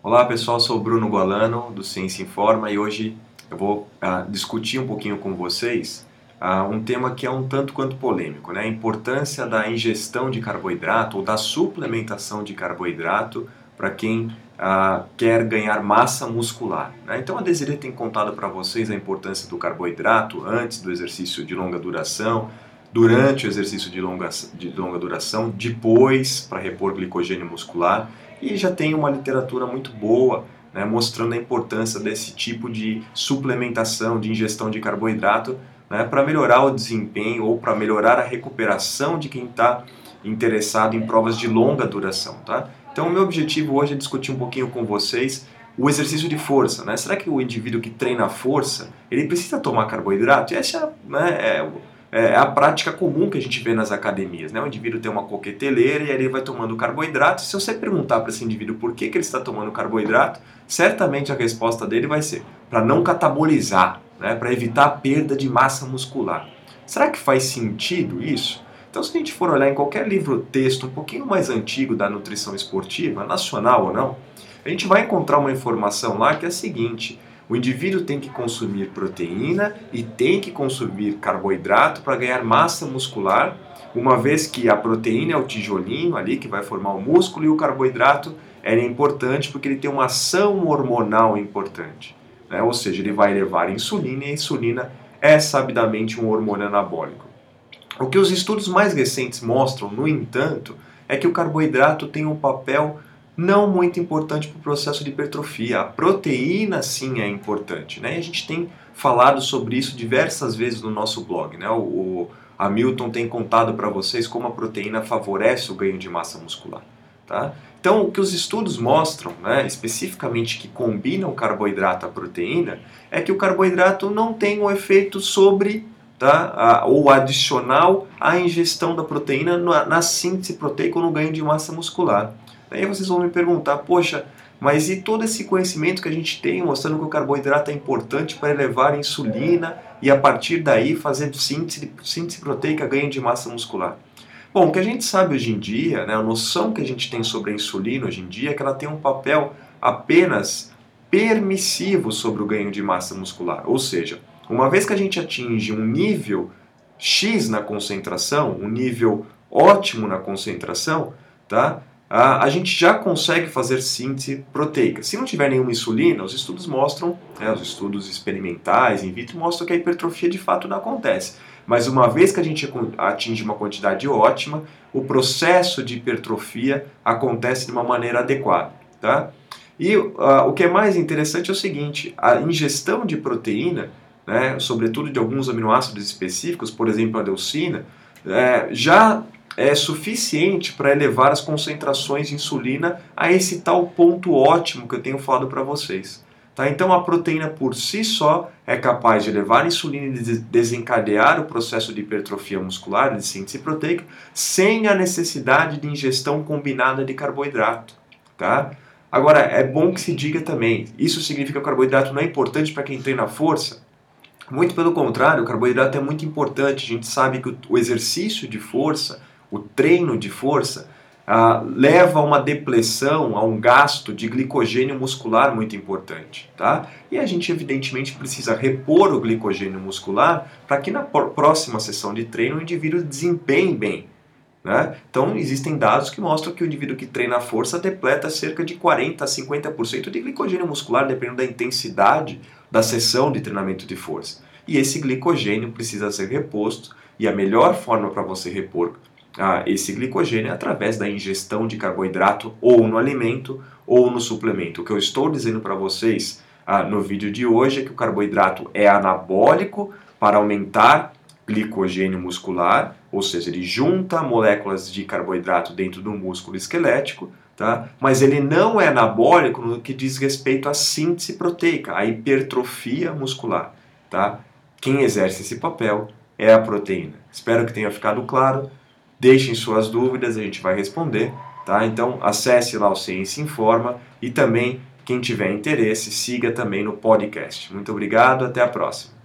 Olá pessoal, sou o Bruno Gualano do Ciência Informa e hoje eu vou uh, discutir um pouquinho com vocês uh, um tema que é um tanto quanto polêmico, né? a importância da ingestão de carboidrato ou da suplementação de carboidrato para quem uh, quer ganhar massa muscular. Né? Então a Desiree tem contado para vocês a importância do carboidrato antes do exercício de longa duração, durante o exercício de longa, de longa duração, depois para repor glicogênio muscular e já tem uma literatura muito boa né, mostrando a importância desse tipo de suplementação, de ingestão de carboidrato né, para melhorar o desempenho ou para melhorar a recuperação de quem está interessado em provas de longa duração. Tá? Então, o meu objetivo hoje é discutir um pouquinho com vocês o exercício de força. Né? Será que o indivíduo que treina força ele precisa tomar carboidrato? E essa né, é é, é a prática comum que a gente vê nas academias. Né? O indivíduo tem uma coqueteleira e aí ele vai tomando carboidrato. Se você perguntar para esse indivíduo por que, que ele está tomando carboidrato, certamente a resposta dele vai ser para não catabolizar, né? para evitar a perda de massa muscular. Será que faz sentido isso? Então, se a gente for olhar em qualquer livro-texto um pouquinho mais antigo da nutrição esportiva, nacional ou não, a gente vai encontrar uma informação lá que é a seguinte: o indivíduo tem que consumir proteína e tem que consumir carboidrato para ganhar massa muscular, uma vez que a proteína é o tijolinho ali que vai formar o músculo e o carboidrato é importante porque ele tem uma ação hormonal importante. Né? Ou seja, ele vai levar insulina e a insulina é sabidamente um hormônio anabólico. O que os estudos mais recentes mostram, no entanto, é que o carboidrato tem um papel não muito importante para o processo de hipertrofia. A proteína sim é importante, né? E a gente tem falado sobre isso diversas vezes no nosso blog, né? O, o Hamilton tem contado para vocês como a proteína favorece o ganho de massa muscular, tá? Então, o que os estudos mostram, né, especificamente que combinam carboidrato à proteína, é que o carboidrato não tem um efeito sobre tá, a, ou adicional à ingestão da proteína na, na síntese proteica ou no ganho de massa muscular. Aí vocês vão me perguntar, poxa, mas e todo esse conhecimento que a gente tem mostrando que o carboidrato é importante para elevar a insulina e a partir daí fazer síntese, síntese proteica, ganho de massa muscular? Bom, o que a gente sabe hoje em dia, né, a noção que a gente tem sobre a insulina hoje em dia é que ela tem um papel apenas permissivo sobre o ganho de massa muscular. Ou seja, uma vez que a gente atinge um nível X na concentração, um nível ótimo na concentração, tá? A, a gente já consegue fazer síntese proteica. Se não tiver nenhuma insulina, os estudos mostram, né, os estudos experimentais, in vitro, mostram que a hipertrofia de fato não acontece. Mas uma vez que a gente atinge uma quantidade ótima, o processo de hipertrofia acontece de uma maneira adequada. Tá? E uh, o que é mais interessante é o seguinte: a ingestão de proteína, né, sobretudo de alguns aminoácidos específicos, por exemplo a leucina, é, já é suficiente para elevar as concentrações de insulina a esse tal ponto ótimo que eu tenho falado para vocês. Tá? Então a proteína por si só é capaz de elevar a insulina e desencadear o processo de hipertrofia muscular, de síntese proteica, sem a necessidade de ingestão combinada de carboidrato. Tá? Agora, é bom que se diga também, isso significa que o carboidrato não é importante para quem treina força? Muito pelo contrário, o carboidrato é muito importante. A gente sabe que o exercício de força o treino de força, ah, leva a uma depressão, a um gasto de glicogênio muscular muito importante. Tá? E a gente, evidentemente, precisa repor o glicogênio muscular para que na próxima sessão de treino o indivíduo desempenhe bem. Né? Então, existem dados que mostram que o indivíduo que treina a força depleta cerca de 40% a 50% de glicogênio muscular, dependendo da intensidade da sessão de treinamento de força. E esse glicogênio precisa ser reposto, e a melhor forma para você repor ah, esse glicogênio através da ingestão de carboidrato ou no alimento ou no suplemento. O que eu estou dizendo para vocês ah, no vídeo de hoje é que o carboidrato é anabólico para aumentar glicogênio muscular, ou seja, ele junta moléculas de carboidrato dentro do músculo esquelético, tá? mas ele não é anabólico no que diz respeito à síntese proteica, à hipertrofia muscular. Tá? Quem exerce esse papel é a proteína. Espero que tenha ficado claro. Deixem suas dúvidas, a gente vai responder. Tá? Então acesse lá o Ciência Informa e também, quem tiver interesse, siga também no podcast. Muito obrigado, até a próxima.